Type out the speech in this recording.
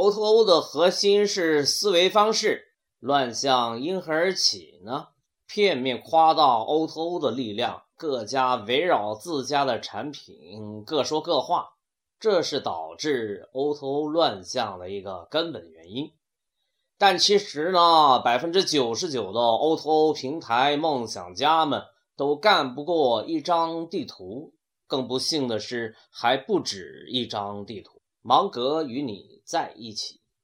O2O 的核心是思维方式，乱象因何而起呢？片面夸大 O2O 的力量，各家围绕自家的产品各说各话，这是导致 O2O 乱象的一个根本原因。但其实呢，百分之九十九的 O2O 平台梦想家们都干不过一张地图。更不幸的是，还不止一张地图。芒格与你在一起。